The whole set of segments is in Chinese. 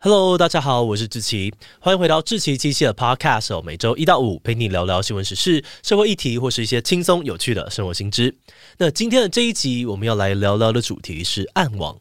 Hello，大家好，我是志奇，欢迎回到志奇机器的 Podcast，每周一到五陪你聊聊新闻时事、社会议题或是一些轻松有趣的生活新知。那今天的这一集，我们要来聊聊的主题是暗网。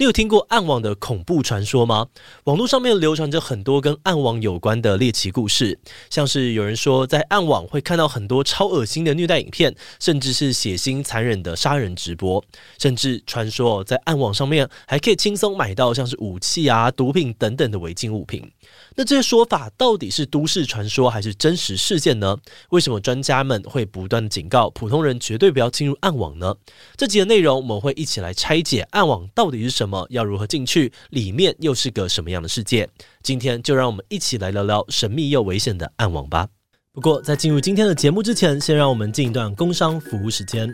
你有听过暗网的恐怖传说吗？网络上面流传着很多跟暗网有关的猎奇故事，像是有人说在暗网会看到很多超恶心的虐待影片，甚至是血腥残忍的杀人直播，甚至传说在暗网上面还可以轻松买到像是武器啊、毒品等等的违禁物品。那这些说法到底是都市传说还是真实事件呢？为什么专家们会不断警告普通人绝对不要进入暗网呢？这集的内容我们会一起来拆解暗网到底是什么。么要如何进去？里面又是个什么样的世界？今天就让我们一起来聊聊神秘又危险的暗网吧。不过，在进入今天的节目之前，先让我们进一段工商服务时间。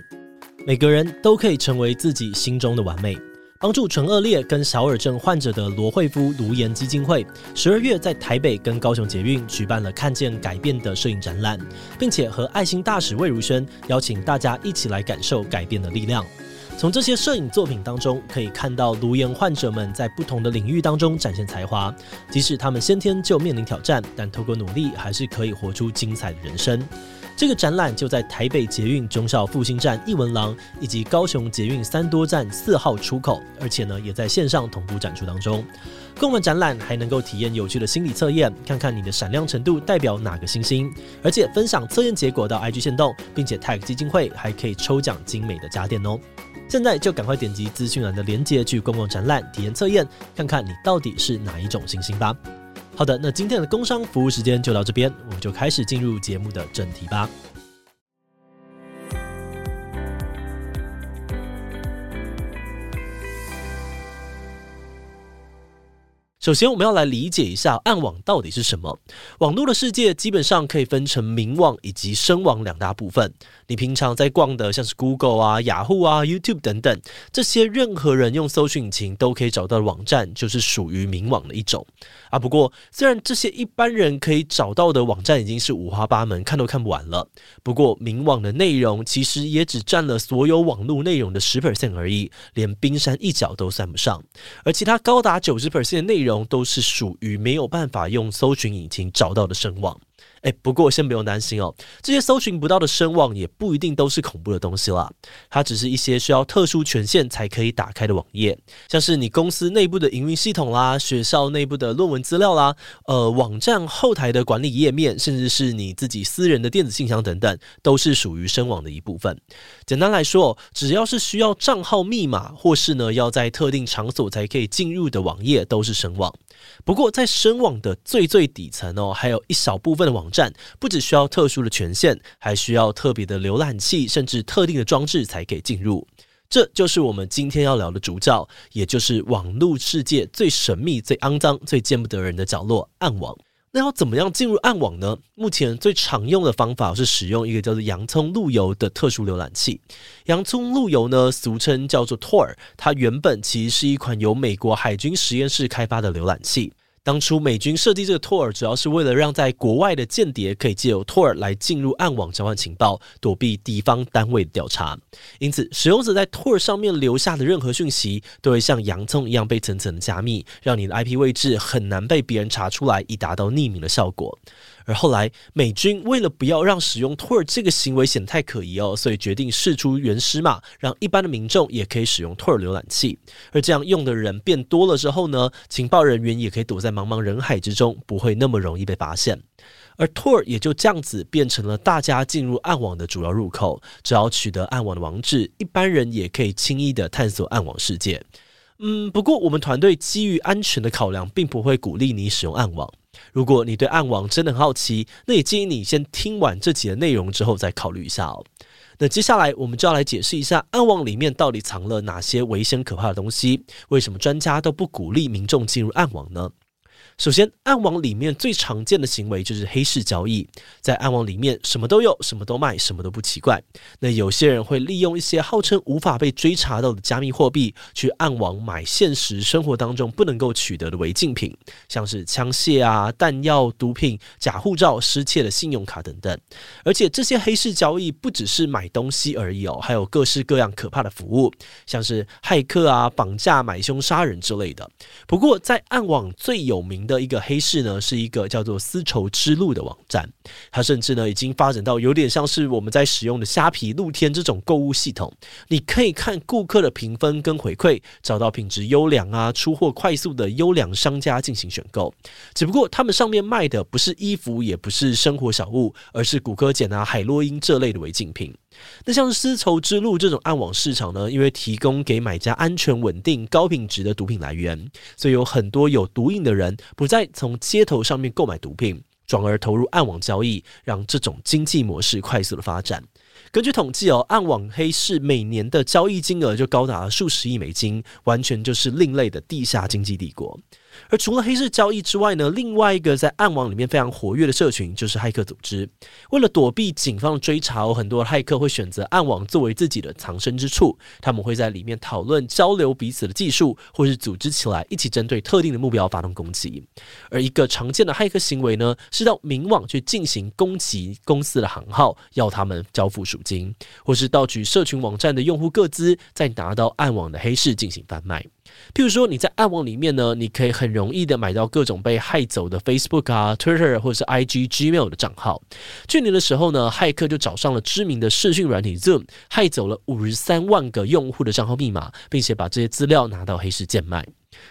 每个人都可以成为自己心中的完美。帮助唇顎裂跟小耳症患者的罗慧夫颅颜基金会，十二月在台北跟高雄捷运举办了“看见改变”的摄影展览，并且和爱心大使魏如萱邀请大家一起来感受改变的力量。从这些摄影作品当中，可以看到颅颜患者们在不同的领域当中展现才华，即使他们先天就面临挑战，但透过努力，还是可以活出精彩的人生。这个展览就在台北捷运忠孝复兴站艺文廊，以及高雄捷运三多站四号出口，而且呢，也在线上同步展出当中。逛完展览还能够体验有趣的心理测验，看看你的闪亮程度代表哪个星星，而且分享测验结果到 IG 限动，并且 tag 基金会，还可以抽奖精美的家电哦。现在就赶快点击资讯栏的链接去逛逛展览、体验测验，看看你到底是哪一种星星吧。好的，那今天的工商服务时间就到这边，我们就开始进入节目的正题吧。首先，我们要来理解一下暗网到底是什么。网络的世界基本上可以分成明网以及深网两大部分。你平常在逛的，像是 Google 啊、雅虎啊、YouTube 等等，这些任何人用搜寻引擎都可以找到的网站，就是属于明网的一种。啊，不过虽然这些一般人可以找到的网站已经是五花八门，看都看不完了。不过明网的内容其实也只占了所有网络内容的十 percent 而已，连冰山一角都算不上。而其他高达九十 percent 的内容，都是属于没有办法用搜寻引擎找到的声望。哎，不过先不用担心哦，这些搜寻不到的深网也不一定都是恐怖的东西啦，它只是一些需要特殊权限才可以打开的网页，像是你公司内部的营运系统啦、学校内部的论文资料啦、呃，网站后台的管理页面，甚至是你自己私人的电子信箱等等，都是属于深网的一部分。简单来说，只要是需要账号密码，或是呢要在特定场所才可以进入的网页，都是深网。不过在深网的最最底层哦，还有一小部分的网站。不只需要特殊的权限，还需要特别的浏览器，甚至特定的装置才可以进入。这就是我们今天要聊的主角，也就是网络世界最神秘、最肮脏、最见不得人的角落——暗网。那要怎么样进入暗网呢？目前最常用的方法是使用一个叫做洋葱路由的特殊浏览器。洋葱路由呢，俗称叫做 Tor，它原本其实是一款由美国海军实验室开发的浏览器。当初美军设计这个 Tor 主要是为了让在国外的间谍可以借由 Tor 来进入暗网交换情报，躲避敌方单位的调查。因此，使用者在 Tor 上面留下的任何讯息，都会像洋葱一样被层层加密，让你的 IP 位置很难被别人查出来，以达到匿名的效果。而后来，美军为了不要让使用 Tor 这个行为显得太可疑哦，所以决定释出原始码，让一般的民众也可以使用 Tor 浏览器。而这样用的人变多了之后呢，情报人员也可以躲在茫茫人海之中，不会那么容易被发现。而 Tor 也就这样子变成了大家进入暗网的主要入口。只要取得暗网的网址，一般人也可以轻易的探索暗网世界。嗯，不过我们团队基于安全的考量，并不会鼓励你使用暗网。如果你对暗网真的很好奇，那也建议你先听完这集的内容之后再考虑一下哦。那接下来我们就要来解释一下暗网里面到底藏了哪些危险可怕的东西，为什么专家都不鼓励民众进入暗网呢？首先，暗网里面最常见的行为就是黑市交易。在暗网里面，什么都有，什么都卖，什么都不奇怪。那有些人会利用一些号称无法被追查到的加密货币，去暗网买现实生活当中不能够取得的违禁品，像是枪械啊、弹药、毒品、假护照、失窃的信用卡等等。而且这些黑市交易不只是买东西而已哦，还有各式各样可怕的服务，像是骇客啊、绑架、买凶、杀人之类的。不过，在暗网最有名的一个黑市呢，是一个叫做丝绸之路的网站，它甚至呢已经发展到有点像是我们在使用的虾皮、露天这种购物系统。你可以看顾客的评分跟回馈，找到品质优良啊、出货快速的优良商家进行选购。只不过他们上面卖的不是衣服，也不是生活小物，而是骨科碱啊、海洛因这类的违禁品。那像丝绸之路这种暗网市场呢，因为提供给买家安全、稳定、高品质的毒品来源，所以有很多有毒瘾的人不再从街头上面购买毒品，转而投入暗网交易，让这种经济模式快速的发展。根据统计哦，暗网黑市每年的交易金额就高达数十亿美金，完全就是另类的地下经济帝国。而除了黑市交易之外呢，另外一个在暗网里面非常活跃的社群就是骇客组织。为了躲避警方的追查，有很多骇客会选择暗网作为自己的藏身之处。他们会在里面讨论、交流彼此的技术，或是组织起来一起针对特定的目标发动攻击。而一个常见的骇客行为呢，是到明网去进行攻击公司的行号，要他们交付赎金，或是盗取社群网站的用户个资，再拿到暗网的黑市进行贩卖。譬如说，你在暗网里面呢，你可以很容易的买到各种被骇走的 Facebook 啊、Twitter 或者是 IG、Gmail 的账号。去年的时候呢，骇客就找上了知名的视讯软体 Zoom，骇走了五十三万个用户的账号密码，并且把这些资料拿到黑市贱卖。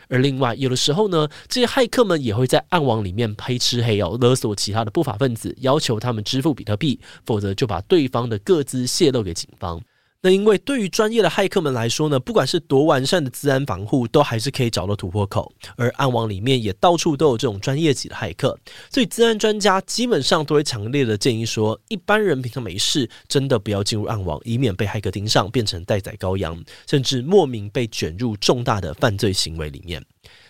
而另外，有的时候呢，这些骇客们也会在暗网里面黑吃黑哦，勒索其他的不法分子，要求他们支付比特币，否则就把对方的个资泄露给警方。那因为对于专业的骇客们来说呢，不管是多完善的资安防护，都还是可以找到突破口。而暗网里面也到处都有这种专业级的骇客，所以资安专家基本上都会强烈的建议说，一般人平常没事，真的不要进入暗网，以免被骇客盯上，变成待宰羔羊，甚至莫名被卷入重大的犯罪行为里面。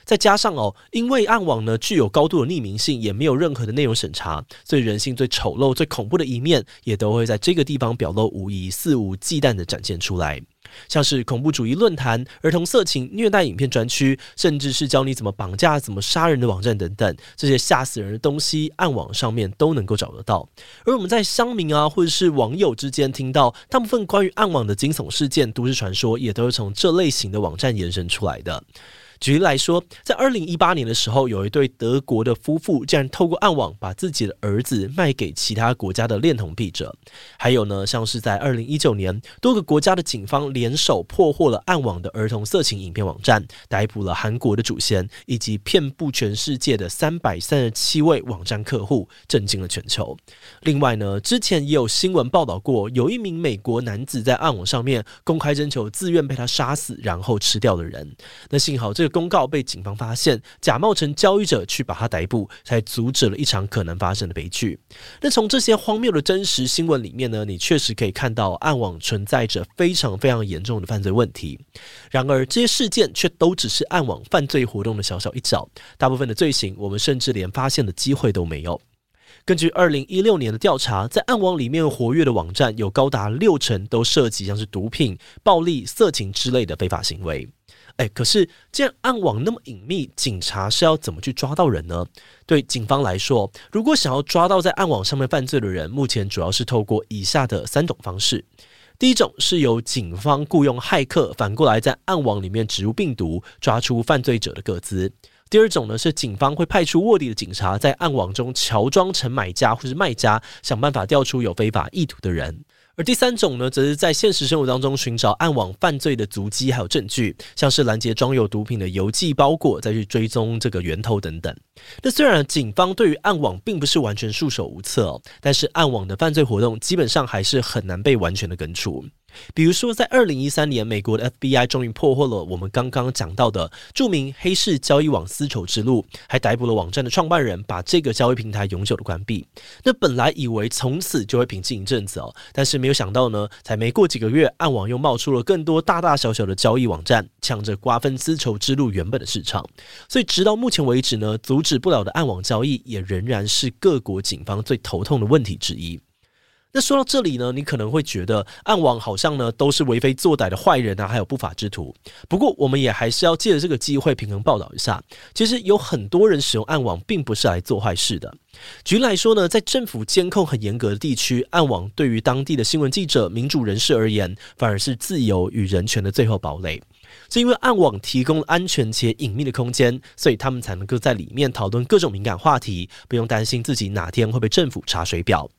再加上哦，因为暗网呢具有高度的匿名性，也没有任何的内容审查，所以人性最丑陋、最恐怖的一面，也都会在这个地方表露无遗、肆无忌惮的展现出来。像是恐怖主义论坛、儿童色情、虐待影片专区，甚至是教你怎么绑架、怎么杀人的网站等等，这些吓死人的东西，暗网上面都能够找得到。而我们在乡民啊，或者是网友之间听到大部分关于暗网的惊悚事件、都市传说，也都是从这类型的网站延伸出来的。举例来说，在二零一八年的时候，有一对德国的夫妇竟然透过暗网把自己的儿子卖给其他国家的恋童癖者。还有呢，像是在二零一九年，多个国家的警方联手破获了暗网的儿童色情影片网站，逮捕了韩国的主嫌以及遍布全世界的三百三十七位网站客户，震惊了全球。另外呢，之前也有新闻报道过，有一名美国男子在暗网上面公开征求自愿被他杀死然后吃掉的人。那幸好这个。公告被警方发现，假冒成交易者去把他逮捕，才阻止了一场可能发生的悲剧。那从这些荒谬的真实新闻里面呢，你确实可以看到暗网存在着非常非常严重的犯罪问题。然而，这些事件却都只是暗网犯罪活动的小小一角，大部分的罪行我们甚至连发现的机会都没有。根据二零一六年的调查，在暗网里面活跃的网站有高达六成都涉及像是毒品、暴力、色情之类的非法行为。哎，可是既然暗网那么隐秘，警察是要怎么去抓到人呢？对警方来说，如果想要抓到在暗网上面犯罪的人，目前主要是透过以下的三种方式。第一种是由警方雇佣骇客，反过来在暗网里面植入病毒，抓出犯罪者的个资。第二种呢，是警方会派出卧底的警察，在暗网中乔装成买家或是卖家，想办法调出有非法意图的人。而第三种呢，则是在现实生活当中寻找暗网犯罪的足迹还有证据，像是拦截装有毒品的邮寄包裹，再去追踪这个源头等等。那虽然警方对于暗网并不是完全束手无策，但是暗网的犯罪活动基本上还是很难被完全的根除。比如说，在二零一三年，美国的 FBI 终于破获了我们刚刚讲到的著名黑市交易网丝绸之路，还逮捕了网站的创办人，把这个交易平台永久的关闭。那本来以为从此就会平静一阵子哦，但是没有想到呢，才没过几个月，暗网又冒出了更多大大小小的交易网站，抢着瓜分丝绸之路原本的市场。所以直到目前为止呢，阻止不了的暗网交易，也仍然是各国警方最头痛的问题之一。那说到这里呢，你可能会觉得暗网好像呢都是为非作歹的坏人啊，还有不法之徒。不过，我们也还是要借着这个机会平衡报道一下。其实有很多人使用暗网，并不是来做坏事的。举例来说呢，在政府监控很严格的地区，暗网对于当地的新闻记者、民主人士而言，反而是自由与人权的最后堡垒。是因为暗网提供安全且隐秘的空间，所以他们才能够在里面讨论各种敏感话题，不用担心自己哪天会被政府查水表。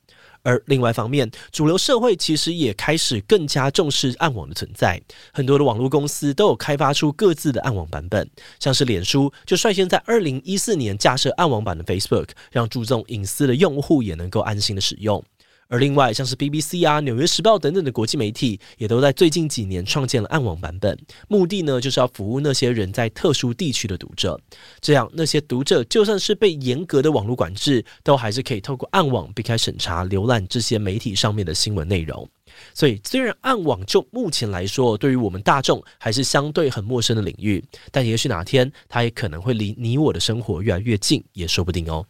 而另外一方面，主流社会其实也开始更加重视暗网的存在。很多的网络公司都有开发出各自的暗网版本，像是脸书就率先在二零一四年架设暗网版的 Facebook，让注重隐私的用户也能够安心的使用。而另外，像是 BBC 啊、纽约时报等等的国际媒体，也都在最近几年创建了暗网版本，目的呢，就是要服务那些人在特殊地区的读者。这样，那些读者就算是被严格的网络管制，都还是可以透过暗网避开审查，浏览这些媒体上面的新闻内容。所以，虽然暗网就目前来说，对于我们大众还是相对很陌生的领域，但也许哪天它也可能会离你我的生活越来越近，也说不定哦。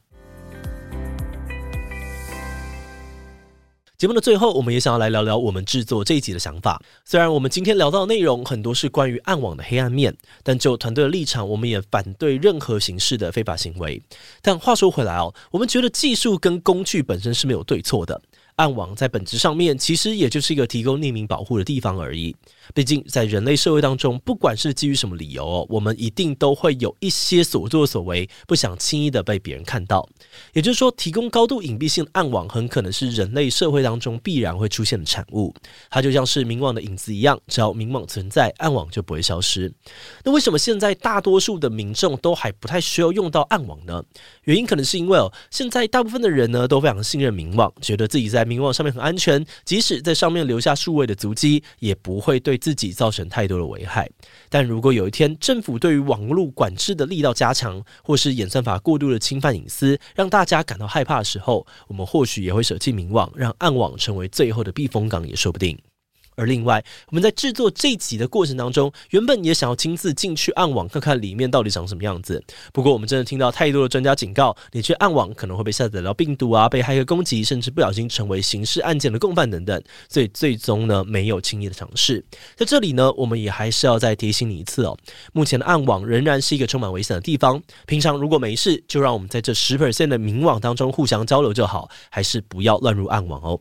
节目的最后，我们也想要来聊聊我们制作这一集的想法。虽然我们今天聊到的内容很多是关于暗网的黑暗面，但就团队的立场，我们也反对任何形式的非法行为。但话说回来哦，我们觉得技术跟工具本身是没有对错的。暗网在本质上面其实也就是一个提供匿名保护的地方而已。毕竟在人类社会当中，不管是基于什么理由哦，我们一定都会有一些所作所为不想轻易的被别人看到。也就是说，提供高度隐蔽性的暗网很可能是人类社会当中必然会出现的产物。它就像是明网的影子一样，只要明网存在，暗网就不会消失。那为什么现在大多数的民众都还不太需要用到暗网呢？原因可能是因为哦，现在大部分的人呢都非常信任明网，觉得自己在明网上面很安全，即使在上面留下数位的足迹，也不会对自己造成太多的危害。但如果有一天政府对于网络管制的力道加强，或是演算法过度的侵犯隐私，让大家感到害怕的时候，我们或许也会舍弃明网，让暗网成为最后的避风港，也说不定。而另外，我们在制作这集的过程当中，原本也想要亲自进去暗网看看里面到底长什么样子。不过，我们真的听到太多的专家警告，你去暗网可能会被下载到病毒啊，被黑客攻击，甚至不小心成为刑事案件的共犯等等。所以，最终呢，没有轻易的尝试。在这里呢，我们也还是要再提醒你一次哦，目前的暗网仍然是一个充满危险的地方。平常如果没事，就让我们在这十 percent 的明网当中互相交流就好，还是不要乱入暗网哦。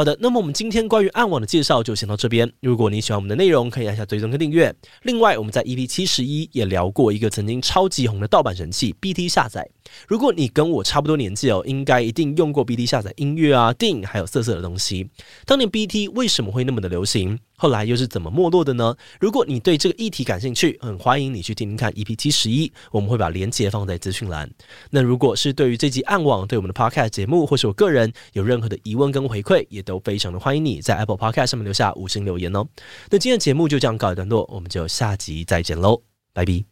好的，那么我们今天关于暗网的介绍就先到这边。如果你喜欢我们的内容，可以按下追踪跟订阅。另外，我们在 EP 七十一也聊过一个曾经超级红的盗版神器 BT 下载。如果你跟我差不多年纪哦，应该一定用过 BT 下载音乐啊、电影，还有色色的东西。当年 BT 为什么会那么的流行？后来又是怎么没落的呢？如果你对这个议题感兴趣，很欢迎你去听听看 EP 七十一，我们会把链接放在资讯栏。那如果是对于这集暗网，对我们的 Podcast 节目，或是我个人有任何的疑问跟回馈，也都非常的欢迎你在 Apple Podcast 上面留下五星留言哦。那今天的节目就这样告一段落，我们就下集再见喽，拜拜。